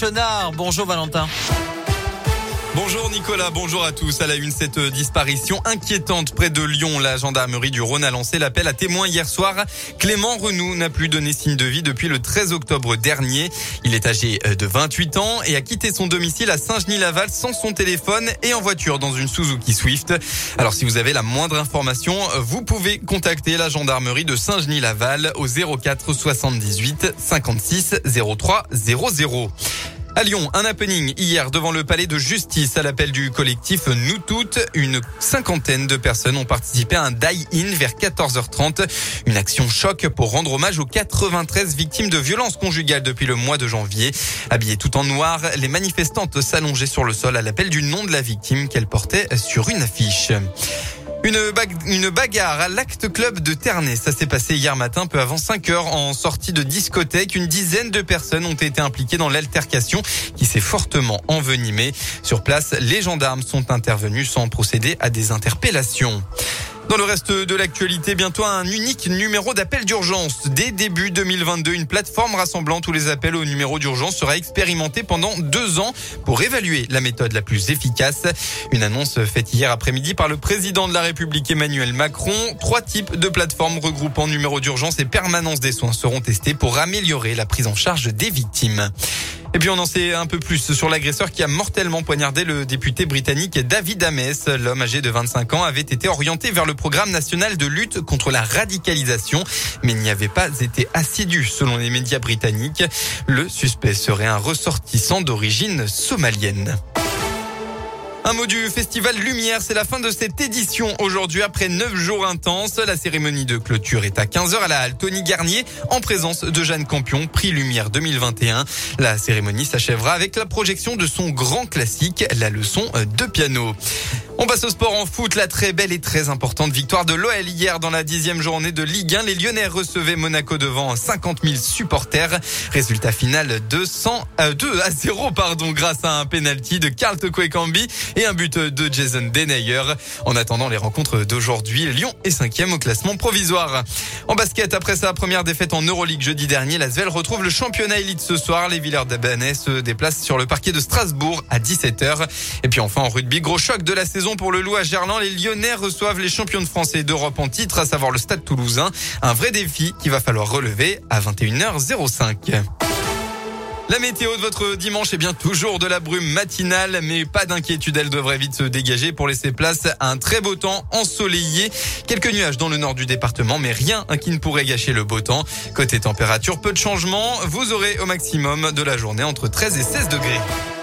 Chenard, bonjour Valentin. Bonjour Nicolas, bonjour à tous. À la une, cette disparition inquiétante près de Lyon. La gendarmerie du Rhône a lancé l'appel à témoins hier soir. Clément Renou n'a plus donné signe de vie depuis le 13 octobre dernier. Il est âgé de 28 ans et a quitté son domicile à Saint-Genis-Laval sans son téléphone et en voiture dans une Suzuki Swift. Alors si vous avez la moindre information, vous pouvez contacter la gendarmerie de Saint-Genis-Laval au 04 78 56 03 00. À Lyon, un happening hier devant le palais de justice à l'appel du collectif Nous Toutes. Une cinquantaine de personnes ont participé à un die-in vers 14h30. Une action choc pour rendre hommage aux 93 victimes de violences conjugales depuis le mois de janvier. Habillées tout en noir, les manifestantes s'allongeaient sur le sol à l'appel du nom de la victime qu'elles portaient sur une affiche. Une, bagarre à l'Acte Club de Ternay. Ça s'est passé hier matin, peu avant 5 heures, en sortie de discothèque. Une dizaine de personnes ont été impliquées dans l'altercation qui s'est fortement envenimée. Sur place, les gendarmes sont intervenus sans procéder à des interpellations. Dans le reste de l'actualité, bientôt un unique numéro d'appel d'urgence. Dès début 2022, une plateforme rassemblant tous les appels au numéro d'urgence sera expérimentée pendant deux ans pour évaluer la méthode la plus efficace. Une annonce faite hier après-midi par le président de la République Emmanuel Macron. Trois types de plateformes regroupant numéro d'urgence et permanence des soins seront testés pour améliorer la prise en charge des victimes. Et puis on en sait un peu plus sur l'agresseur qui a mortellement poignardé le député britannique David Ames. L'homme âgé de 25 ans avait été orienté vers le programme national de lutte contre la radicalisation, mais n'y avait pas été assidu selon les médias britanniques. Le suspect serait un ressortissant d'origine somalienne. Un mot du festival Lumière, c'est la fin de cette édition aujourd'hui après neuf jours intenses. La cérémonie de clôture est à 15h à la halle Tony Garnier en présence de Jeanne Campion, prix Lumière 2021. La cérémonie s'achèvera avec la projection de son grand classique, la leçon de piano. On passe au sport en foot. La très belle et très importante victoire de l'OL hier dans la dixième journée de Ligue 1. Les Lyonnais recevaient Monaco devant 50 000 supporters. Résultat final 200, euh, 2 à 0 pardon, grâce à un penalty de Karl Toko et un but de Jason Denayer. En attendant les rencontres d'aujourd'hui, Lyon est cinquième au classement provisoire. En basket, après sa première défaite en Euroleague jeudi dernier, la Svel retrouve le championnat élite ce soir. Les Villers d'Abanais se déplacent sur le parquet de Strasbourg à 17h. Et puis enfin en rugby, gros choc de la saison pour le loup à Gerland. Les Lyonnais reçoivent les champions de France et d'Europe en titre, à savoir le Stade Toulousain. Un vrai défi qu'il va falloir relever à 21h05. La météo de votre dimanche est bien toujours de la brume matinale, mais pas d'inquiétude, elle devrait vite se dégager pour laisser place à un très beau temps ensoleillé. Quelques nuages dans le nord du département, mais rien qui ne pourrait gâcher le beau temps. Côté température, peu de changements. Vous aurez au maximum de la journée entre 13 et 16 degrés.